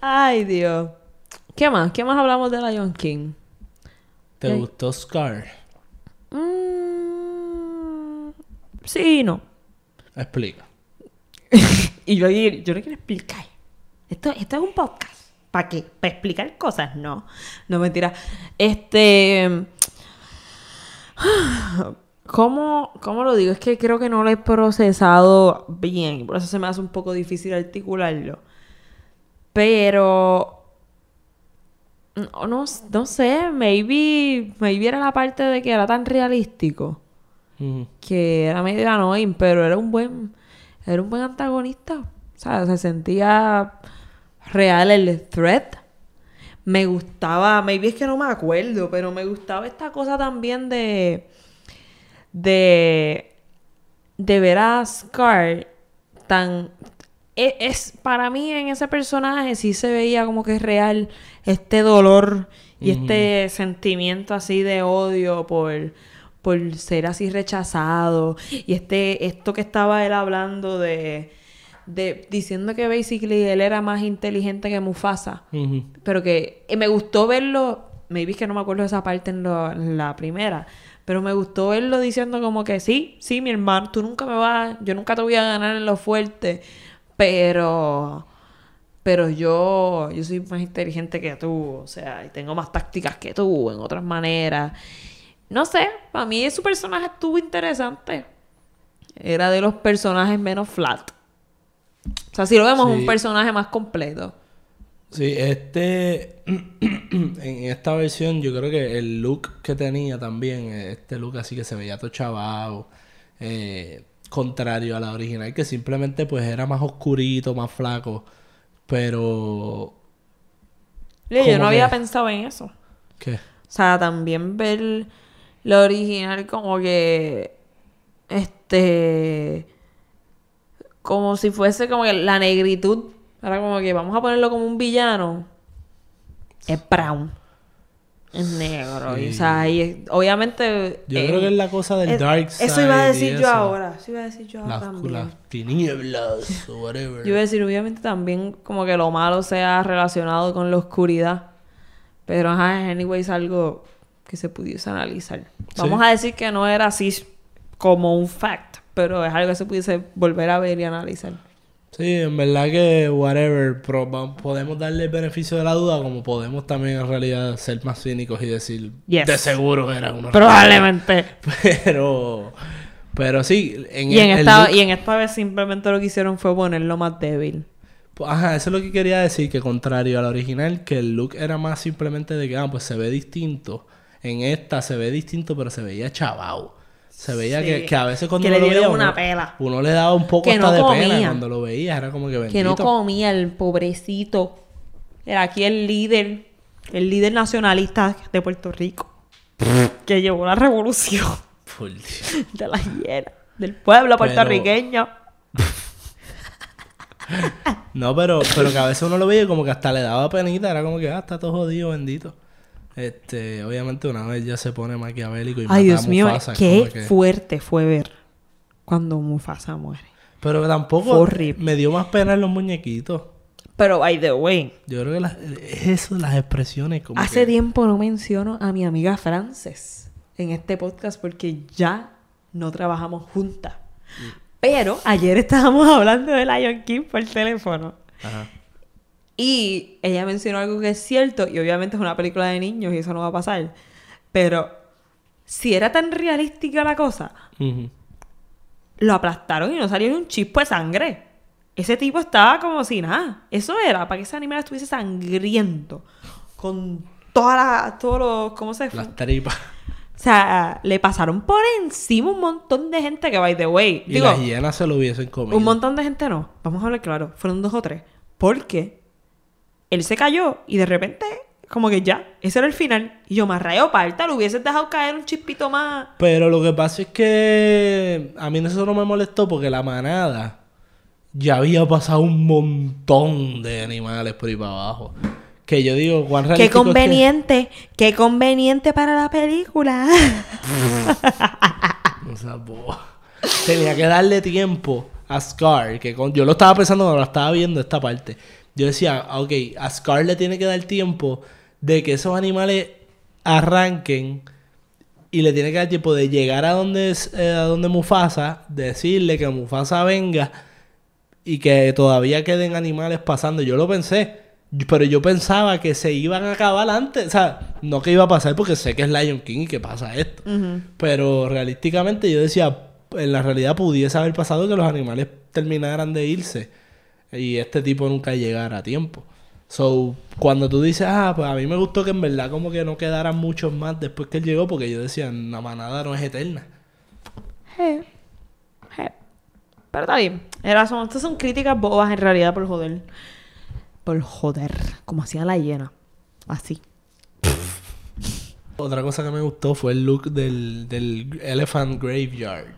Ay, Dios. ¿Qué más? ¿Qué más hablamos de Lion King? ¿Te Ok. gustó Scar? Mm, sí y no. Explica. Y yo, yo no quiero explicar. Esto, esto es un podcast. ¿Para qué? ¿Para explicar cosas? No. No, mentira. Este... ¿Cómo, ¿Cómo lo digo? Es que creo que no lo he procesado bien. Por eso se me hace un poco difícil articularlo. Pero... No, no, no sé. Maybe, maybe era la parte de que era tan realístico que era medio annoying, pero era un buen, era un buen antagonista. O sea, se sentía real el threat. Me gustaba, maybe es que no me acuerdo, pero me gustaba esta cosa también de, de, de ver a Scar tan, es, para mí en ese personaje sí se veía como que es real este dolor y este sentimiento así de odio por, por ser así rechazado. Y este esto que estaba él hablando de, de diciendo que basically él era más inteligente que Mufasa pero que y me gustó verlo, maybe es que no me acuerdo de esa parte en, lo- en la primera, pero me gustó verlo diciendo como que sí, sí, mi hermano, tú nunca me vas, yo nunca te voy a ganar en lo fuerte, pero pero yo yo soy más inteligente que tú, o sea, y tengo más tácticas que tú en otras maneras. No sé, para mí su personaje estuvo interesante. Era de los personajes menos flat. O sea, si lo vemos, Sí. un personaje más completo. Sí, este. en esta versión, yo creo que el look que tenía también, este look así que se veía todo chavado, eh, contrario a la original, que simplemente pues era más oscurito, más flaco, pero. Yo ¿Cómo no había pensado en eso. O ¿Qué? sea, también ver lo original como que. Este. Como si fuese como que la negritud. Ahora como que vamos a ponerlo como un villano. Es brown. Es negro. Y, o sea, y es- obviamente. Yo eh, creo que es la cosa del es- dark side. Eso iba a decir yo ahora. Eso iba a decir yo ahora Las, también. las tinieblas o whatever. Yo iba a decir, obviamente también como que lo malo sea relacionado con la oscuridad. Pero ajá, es anyways algo que se pudiese analizar. Vamos a decir que no era así como un fact, pero es algo que se pudiese volver a ver y analizar. Sí, en verdad que whatever, pero podemos darle el beneficio de la duda como podemos también en realidad ser más cínicos y decir Yes. de seguro era una Probablemente. pero pero sí en, Y en, el- el esta, look- y en esta vez simplemente lo que hicieron fue ponerlo más débil. pues, ajá, eso es lo que quería decir que contrario a la original que el look era más simplemente de que ah, pues se ve distinto. En esta se ve distinto, pero se veía chavao. Se veía Sí. que, que a veces cuando Que uno le lo veía, una uno- pela. Uno le daba un poco Que hasta no de pena cuando lo veía. Era como que bendito. Que no comía el pobrecito. Era aquí el líder, el líder nacionalista de Puerto Rico. que llevó la revolución. Por Dios. de la hiena, del pueblo puertorriqueño. No, pero, pero que a veces uno lo veía y como que hasta le daba penita, era como que, ah, está todo jodido, bendito. Este, obviamente una vez ya se pone maquiavélico y Ay, Dios mío, Mufasa, qué que- fuerte fue ver cuando Mufasa muere. Pero tampoco me dio más pena en los muñequitos. Pero, by the way, Yo creo que las, eso, las expresiones como hace que- tiempo no menciono a mi amiga Frances en este podcast porque ya no trabajamos juntas. Pero ayer estábamos hablando de Lion King por teléfono. Ajá. Y ella mencionó algo que es cierto, y obviamente es una película de niños y eso no va a pasar. Pero si era tan realística la cosa, lo aplastaron y no salió ni un chispo de sangre. Ese tipo estaba como si nada. Eso era para que ese animal estuviese sangriento. Con todas las. Todos los. ¿Cómo se? Las tripas. O sea, le pasaron por encima un montón de gente que, by the way. Y digo, las hienas se lo hubiesen comido. un montón de gente no. Vamos a hablar claro. Fueron dos o tres. Porque él se cayó y de repente como que ya, ese era el final. Y yo, más rayo parta, lo hubieses dejado caer un chispito más. Pero lo que pasa es que a mí eso no me molestó porque la manada ya había pasado un montón de animales por ahí para abajo. Que yo digo, cuán Qué realístico es que- conveniente, qué conveniente para la película. O sea, bo- Tenía que darle tiempo a Scar, que con- yo lo estaba pensando cuando lo estaba viendo esta parte. Yo decía, ah, ok, a Scar le tiene que dar tiempo de que esos animales arranquen y le tiene que dar tiempo de llegar a donde, es- eh, a donde Mufasa, decirle que Mufasa venga y que todavía queden animales pasando. Yo lo pensé, pero yo pensaba que se iban a acabar antes. O sea, no que iba a pasar porque sé que es Lion King y que pasa esto. Pero realísticamente yo decía, en la realidad pudiese haber pasado que los animales terminaran de irse y este tipo nunca llegara a tiempo. So, cuando tú dices, ah, pues a mí me gustó que en verdad como que no quedaran muchos más después que él llegó, porque yo decía, la manada no es eterna. Je. Je. Pero está bien. Era, son, estas son críticas bobas en realidad por joder. Por joder. Como hacía la hiena. Así. Otra cosa que me gustó fue el look del, del Elephant Graveyard.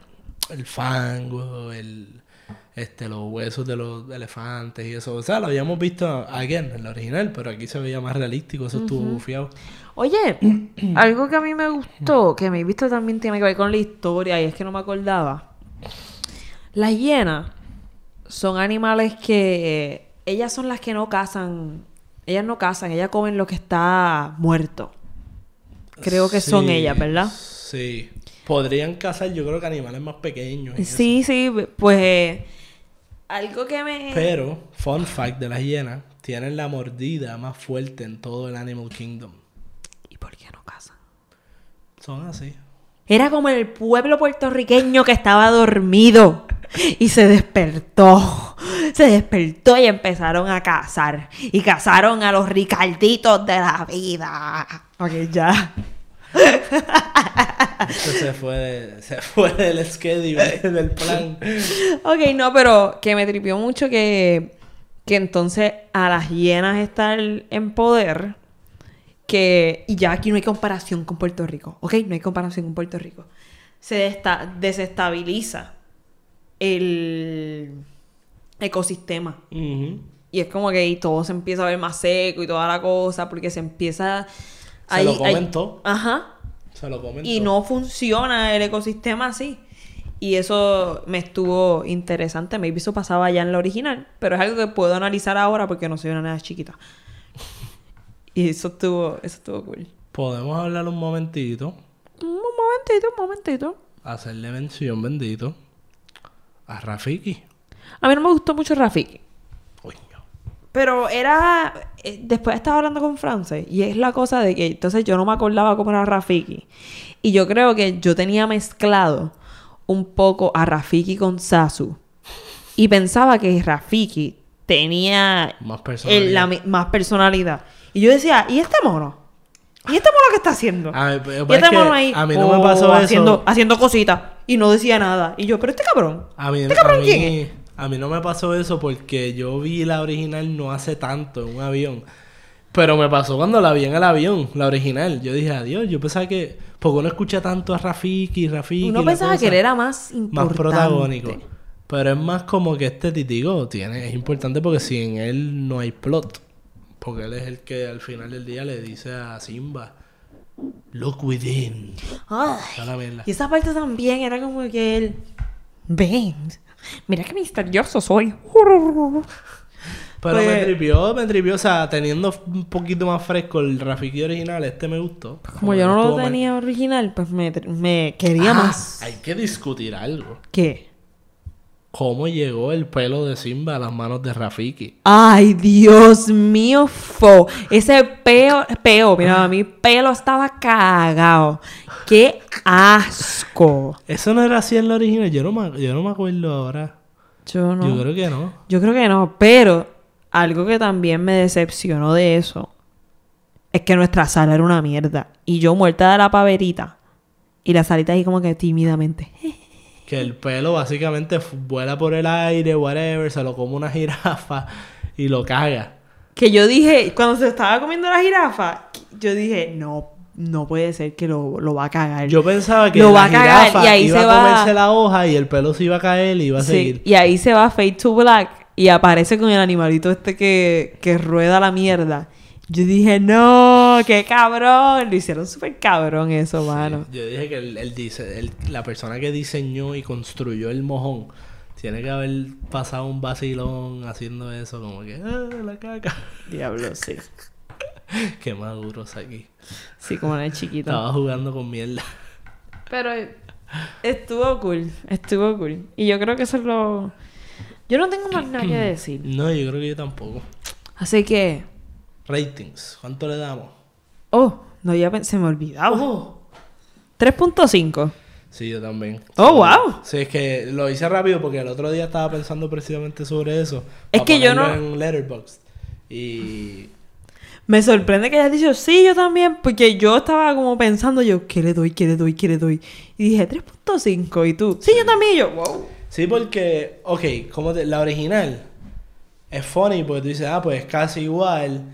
El fango, el, este, los huesos de los elefantes y eso. O sea, lo habíamos visto, again, en la original, pero aquí se veía más realístico. Eso estuvo bufiado. Oye, algo que a mí me gustó, que me he visto también tiene que ver con la historia y es que no me acordaba. Las hienas son animales que ellas son las que no cazan. Ellas no cazan, ellas comen lo que está muerto. Creo que son ellas, ¿verdad? Sí. Podrían cazar, yo creo que animales más pequeños. eso. Sí, sí, pues eh, algo que me... Pero, fun fact de las hienas, tienen la mordida más fuerte en todo el Animal Kingdom. ¿Y por qué no cazan? Son así. Era como el pueblo puertorriqueño que estaba dormido y se despertó. Se despertó y empezaron a cazar. Y cazaron a los ricarditos de la vida. Ok, ya. Esto se fue, de- se fue del schedule, del plan. Ok, no, pero que me tripió mucho que, que entonces a las hienas estar en poder, que, y ya aquí no hay comparación con Puerto Rico, ok, no hay comparación con Puerto Rico, se desta- desestabiliza el ecosistema. Y es como que todo se empieza a ver más seco y toda la cosa, porque se empieza... Se lo comen todo. Ajá. Se lo comen Y todo. no funciona el ecosistema así. Y eso me estuvo interesante. Maybe eso pasaba ya en la original. Pero es algo que puedo analizar ahora porque no soy una nada chiquita. Y eso estuvo, eso estuvo cool. Podemos hablar un momentito, Un momentito, un momentito. hacerle mención, bendito, a Rafiki. A mí no me gustó mucho Rafiki. Pero era... eh, después estaba hablando con Frances. Y es la cosa de que... Entonces yo no me acordaba cómo era Rafiki. Y yo creo que yo tenía mezclado un poco a Rafiki con Sasu. Y pensaba que Rafiki tenía Más el- personalidad. la más personalidad. Y yo decía, ¿y este mono? ¿Y este mono qué está haciendo? A mí, pues, y es este mono ahí a mí no me oh, pasó haciendo, eso. haciendo cositas. Y no decía nada. Y yo, pero este cabrón. A mí, ¿Este a, cabrón mí, quién es? A mí no me pasó eso porque yo vi la original no hace tanto en un avión. Pero me pasó cuando la vi en el avión, la original. Yo dije, adiós, yo pensaba que... Porque uno escucha tanto a Rafiki, Rafiki... Uno pensaba que él era más importante. Más protagónico. Pero es más como que este titigo tiene... Es importante porque sin él no hay plot. Porque él es el que al final del día le dice a Simba... Look within. Ay, y esa parte también era como que él... Ven, mira qué misterioso soy. Pero me Pues- tripió, me tripió. O sea, teniendo un poquito más fresco el Rafiki original, este me gustó. Como yo no lo mal. tenía original, pues me, me quería Ah, más. Hay que discutir algo. ¿Qué? ¿Cómo llegó el pelo de Simba a las manos de Rafiki? Ay, Dios mío, fo. Ese peo, peo, mira, mi pelo estaba cagado. ¡Qué asco! Eso no era así en la original. Yo no me, yo no me acuerdo ahora. Yo no. Yo creo que no. Yo creo que no, pero algo que también me decepcionó de eso es que nuestra sala era una mierda. Y yo muerta de la paverita. Y la salita ahí como que tímidamente. Que el pelo básicamente vuela por el aire, whatever, se lo come una jirafa y lo caga. que yo dije, cuando se estaba comiendo la jirafa, yo dije, no, no puede ser que lo, lo va a cagar. Yo pensaba que Lo la va a cagar, jirafa y ahí iba se a va- comerse la hoja y el pelo se iba a caer y iba a Sí, seguir. y ahí se va Fade to Black y aparece con el animalito este que, que rueda la mierda. Yo dije, no, qué cabrón. Lo hicieron súper cabrón eso, mano. Yo dije que el, el dise- el- la persona que diseñó y construyó el mojón tiene que haber pasado un vacilón haciendo eso, como que, ah, la caca. Diablo, sí. Qué maduros aquí. Sí, como era chiquito. Estaba jugando con mierda. Pero estuvo cool, estuvo cool. Y yo creo que eso es lo... Yo no tengo más nada que decir. No, yo creo que yo tampoco. Así que... Ratings, ¿cuánto le damos? Oh, no, ya se me olvidaba. Oh. 3.5. Sí, yo también. Oh, Sí. wow. Sí, es que lo hice rápido porque el otro día estaba pensando precisamente sobre eso. Es que yo no- En Letterboxd. Y Me sorprende que hayas dicho sí, yo también, porque yo estaba como pensando yo, ¿qué le doy, qué le doy, qué le doy? Y dije 3.5 y tú, sí, yo también, y yo, wow. Sí, porque, ok, como te- la original es funny porque tú dices, ah, pues es casi igual.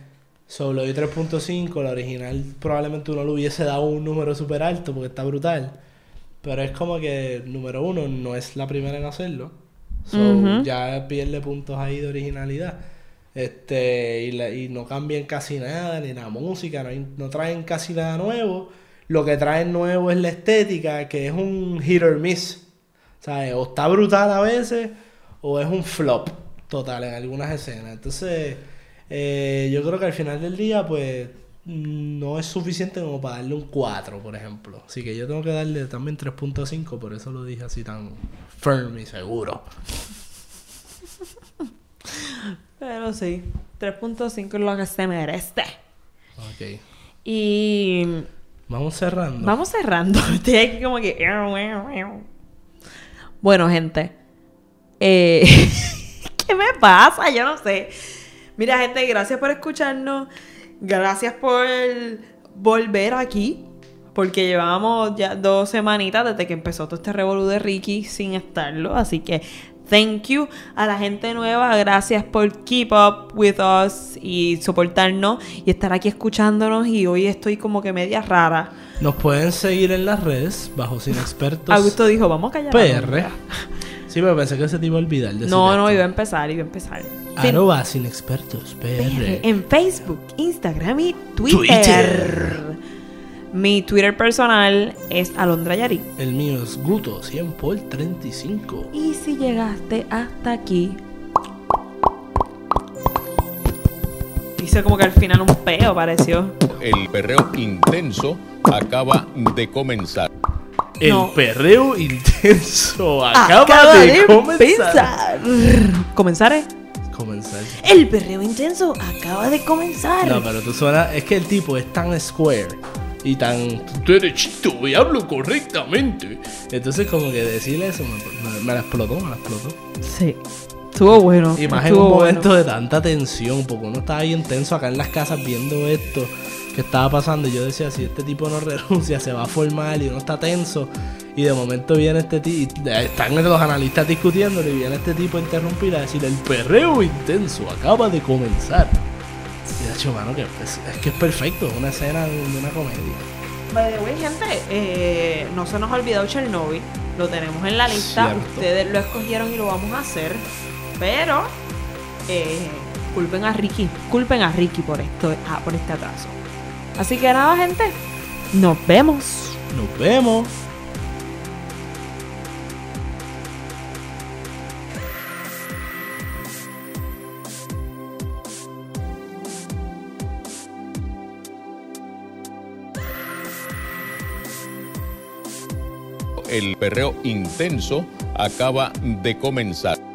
Solo doy 3.5. La original probablemente uno le hubiese dado un número súper alto porque está brutal. Pero es como que, número uno, no es la primera en hacerlo. So, ya pierde puntos ahí de originalidad. Este, y, la- y no cambian casi nada, ni la música, no, hay- no traen casi nada nuevo. Lo que traen nuevo es la estética, que es un hit or miss. ¿Sabes? O está brutal a veces, o es un flop total en algunas escenas. Entonces, eh, yo creo que al final del día, pues, no es suficiente como para darle un 4, por ejemplo. Así que yo tengo que darle también 3.5, por eso lo dije así tan firm y seguro. Pero sí, 3.5 es lo que se merece. Ok. Y Vamos cerrando. vamos cerrando. Estoy aquí como que... Bueno, gente. eh, ¿Qué me pasa? Yo no sé. Mira, gente, gracias por escucharnos. Gracias por volver aquí. Porque llevamos ya dos semanitas desde que empezó todo este revolú de Ricky sin estarlo. Así que thank you a la gente nueva. Gracias por keep up with us y soportarnos y estar aquí escuchándonos. Y hoy estoy como que media rara. Nos pueden seguir en las redes, bajo Sin Expertos Augusto dijo, vamos a callar. la PR. boca". Sí, pero pensé que se te iba a olvidar decir No, no, esto. iba a empezar, iba a empezar. Sin- Arroba Sin Expertos PR. en Facebook, Instagram y Twitter. Twitter. Mi Twitter personal es Alondra Yari. El mío es Guto 100 por 35. Y si llegaste hasta aquí. Hice como que al final un peo pareció. El perreo intenso acaba de comenzar. El No. perreo intenso acaba, de, comenzar. empezar. ¿Comenzar? eh? Comenzar. El perreo intenso acaba de comenzar. No, pero tú suena. Es que el tipo es tan square y tan derechito y hablo correctamente. Entonces, como que decirle eso me, me- me la explotó, me la explotó. Sí. Estuvo bueno. Y más en un bueno. momento de tanta tensión, porque uno estaba bien tenso acá en las casas viendo esto que estaba pasando. Y yo decía, si este tipo no renuncia, se va a formar y uno está tenso. Y de momento viene este tipo, están los analistas discutiéndolo y viene este tipo a interrumpir a decir, el perreo intenso acaba de comenzar. Y de hecho, mano, que es, es que es perfecto, una escena de, de una comedia. By the way, gente, eh, no se nos ha olvidado Chernobyl. Lo tenemos en la lista. Cierto. Ustedes lo escogieron y lo vamos a hacer. Pero, eh, culpen a Ricky. Culpen a Ricky por esto, ah, por este atraso. Así que nada, gente. Nos vemos. Nos vemos. El perreo intenso acaba de comenzar.